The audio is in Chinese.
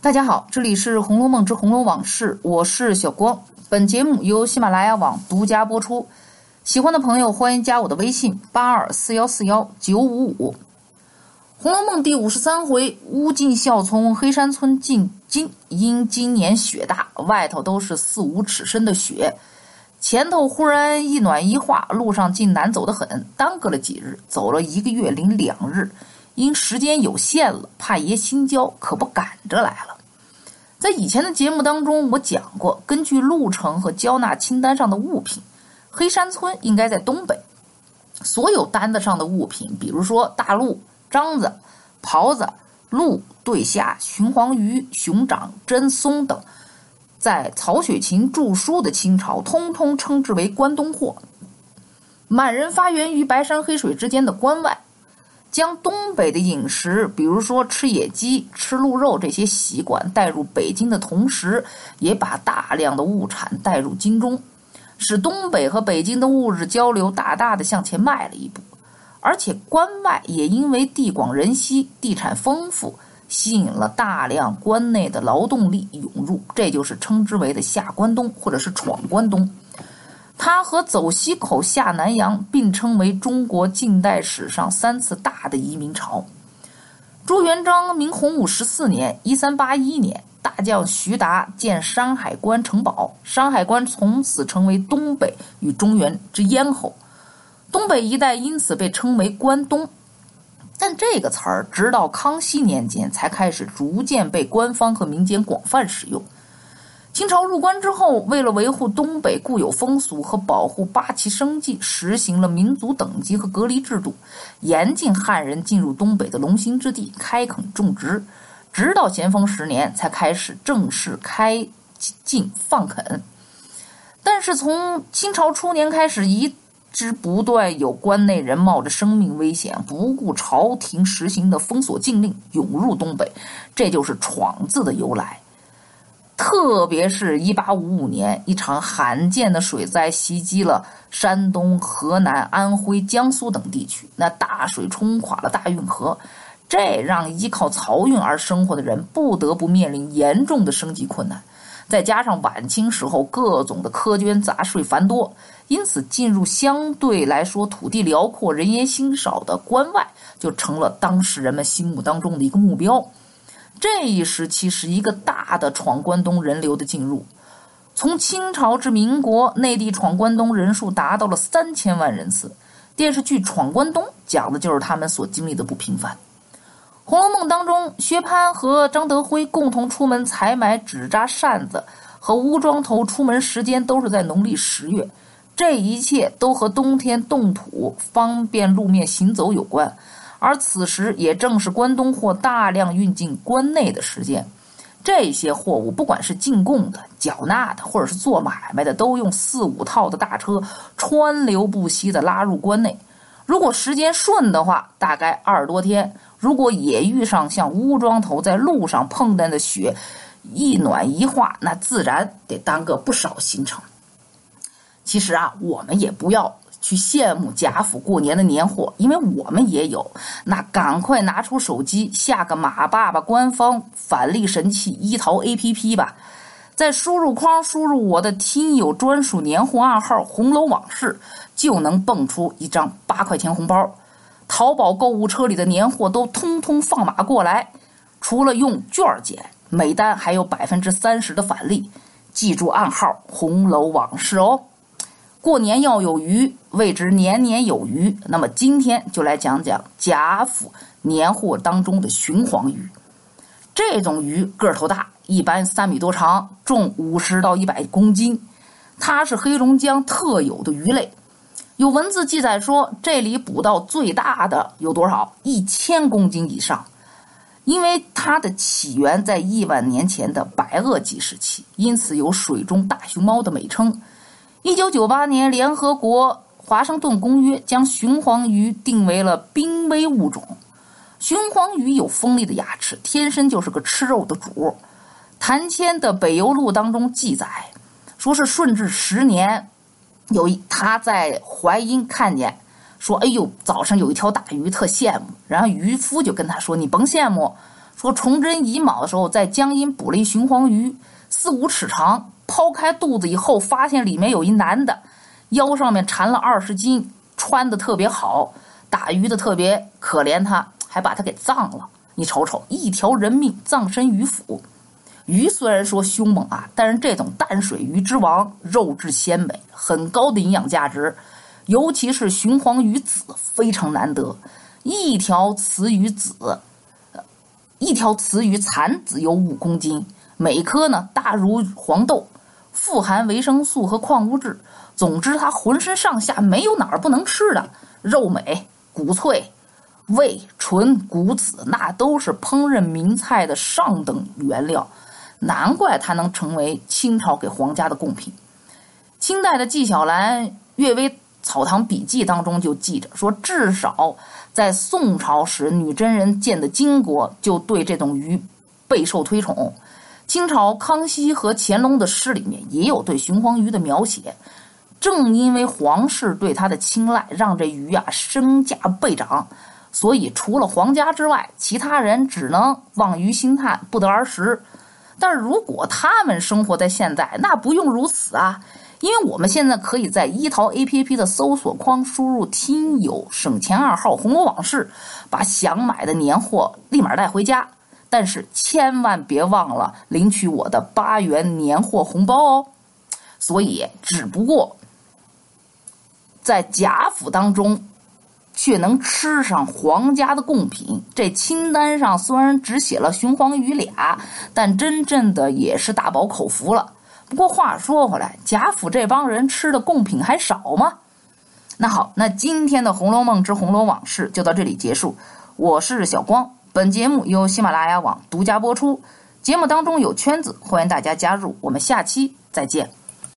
大家好，这里是《红楼梦之红楼往事》，我是小光。本节目由喜马拉雅网独家播出。喜欢的朋友欢迎加我的微信：八二四幺四幺九五五。《红楼梦》第五十三回，乌进孝从黑山村进京，因今年雪大，外头都是四五尺深的雪。前头忽然一暖一化，路上竟难走得很，耽搁了几日，走了一个月零两日。因时间有限了，怕爷心焦，可不赶着来了。在以前的节目当中，我讲过，根据路程和交纳清单上的物品，黑山村应该在东北。所有单子上的物品，比如说大鹿、獐子、狍子、鹿、对虾、雄黄鱼、熊掌、真松等，在曹雪芹著书的清朝，通通称之为关东货。满人发源于白山黑水之间的关外。将东北的饮食，比如说吃野鸡、吃鹿肉这些习惯带入北京的同时，也把大量的物产带入京中，使东北和北京的物质交流大大的向前迈了一步。而且关外也因为地广人稀、地产丰富，吸引了大量关内的劳动力涌入，这就是称之为的下关东或者是闯关东。它和走西口下南洋并称为中国近代史上三次大的移民潮。朱元璋明洪武十四年（一三八一年），大将徐达建山海关城堡，山海关从此成为东北与中原之咽喉，东北一带因此被称为关东。但这个词儿直到康熙年间才开始逐渐被官方和民间广泛使用。清朝入关之后，为了维护东北固有风俗和保护八旗生计，实行了民族等级和隔离制度，严禁汉人进入东北的龙兴之地开垦种植，直到咸丰十年才开始正式开禁放垦。但是从清朝初年开始，一直不断有关内人冒着生命危险，不顾朝廷实行的封锁禁令涌入东北，这就是“闯”字的由来。特别是1855年，一场罕见的水灾袭击了山东、河南、安徽、江苏等地区，那大水冲垮了大运河，这让依靠漕运而生活的人不得不面临严重的生计困难。再加上晚清时候各种的苛捐杂税繁多，因此进入相对来说土地辽阔、人烟稀少的关外，就成了当时人们心目当中的一个目标。这一时期是一个大的闯关东人流的进入，从清朝至民国，内地闯关东人数达到了三千万人次。电视剧《闯关东》讲的就是他们所经历的不平凡。《红楼梦》当中，薛蟠和张德辉共同出门采买纸扎扇子，和乌庄头出门时间都是在农历十月，这一切都和冬天冻土、方便路面行走有关。而此时也正是关东货大量运进关内的时间，这些货物不管是进贡的、缴纳的，或者是做买卖的，都用四五套的大车川流不息地拉入关内。如果时间顺的话，大概二十多天；如果也遇上像乌庄头在路上碰见的雪一暖一化，那自然得耽搁不少行程。其实啊，我们也不要。去羡慕贾府过年的年货，因为我们也有。那赶快拿出手机下个马爸爸官方返利神器一淘 APP 吧，在输入框输入我的听友专属年货暗号“红楼往事”，就能蹦出一张八块钱红包。淘宝购物车里的年货都通通放马过来，除了用券减，每单还有百分之三十的返利。记住暗号“红楼往事”哦。过年要有余，谓之年年有余。那么今天就来讲讲贾府年货当中的雄黄鱼。这种鱼个头大，一般三米多长，重五十到一百公斤。它是黑龙江特有的鱼类。有文字记载说，这里捕到最大的有多少？一千公斤以上。因为它的起源在亿万年前的白垩纪时期，因此有水中大熊猫的美称。一九九八年，联合国华盛顿公约将雄黄鱼定为了濒危物种。雄黄鱼有锋利的牙齿，天生就是个吃肉的主。谭谦的《北游录》当中记载，说是顺治十年，有一他在淮阴看见，说：“哎呦，早上有一条大鱼，特羡慕。”然后渔夫就跟他说：“你甭羡慕，说崇祯乙卯的时候，在江阴捕了一雄黄鱼，四五尺长，剖开肚子以后，发现里面有一男的，腰上面缠了二十斤，穿的特别好，打鱼的特别可怜他，还把他给葬了。你瞅瞅，一条人命葬身鱼腹。鱼虽然说凶猛啊，但是这种淡水鱼之王，肉质鲜美，很高的营养价值，尤其是雄黄鱼子非常难得，一条雌鱼子。一条雌鱼产子有五公斤，每颗呢大如黄豆，富含维生素和矿物质。总之，它浑身上下没有哪儿不能吃的，肉美骨脆，味纯骨子，那都是烹饪名菜的上等原料。难怪它能成为清朝给皇家的贡品。清代的纪晓岚《阅微草堂笔记》当中就记着说，至少。在宋朝时，女真人建的金国就对这种鱼备受推崇。清朝康熙和乾隆的诗里面也有对雄黄鱼的描写。正因为皇室对它的青睐，让这鱼啊身价倍涨，所以除了皇家之外，其他人只能望鱼兴叹，不得而食。但如果他们生活在现在，那不用如此啊。因为我们现在可以在一淘 APP 的搜索框输入“听友省钱二号红楼往事”，把想买的年货立马带回家。但是千万别忘了领取我的八元年货红包哦。所以，只不过在贾府当中，却能吃上皇家的贡品。这清单上虽然只写了雄黄鱼俩，但真正的也是大饱口福了。不过话说回来，贾府这帮人吃的贡品还少吗？那好，那今天的《红楼梦之红楼往事》就到这里结束。我是小光，本节目由喜马拉雅网独家播出。节目当中有圈子，欢迎大家加入。我们下期再见。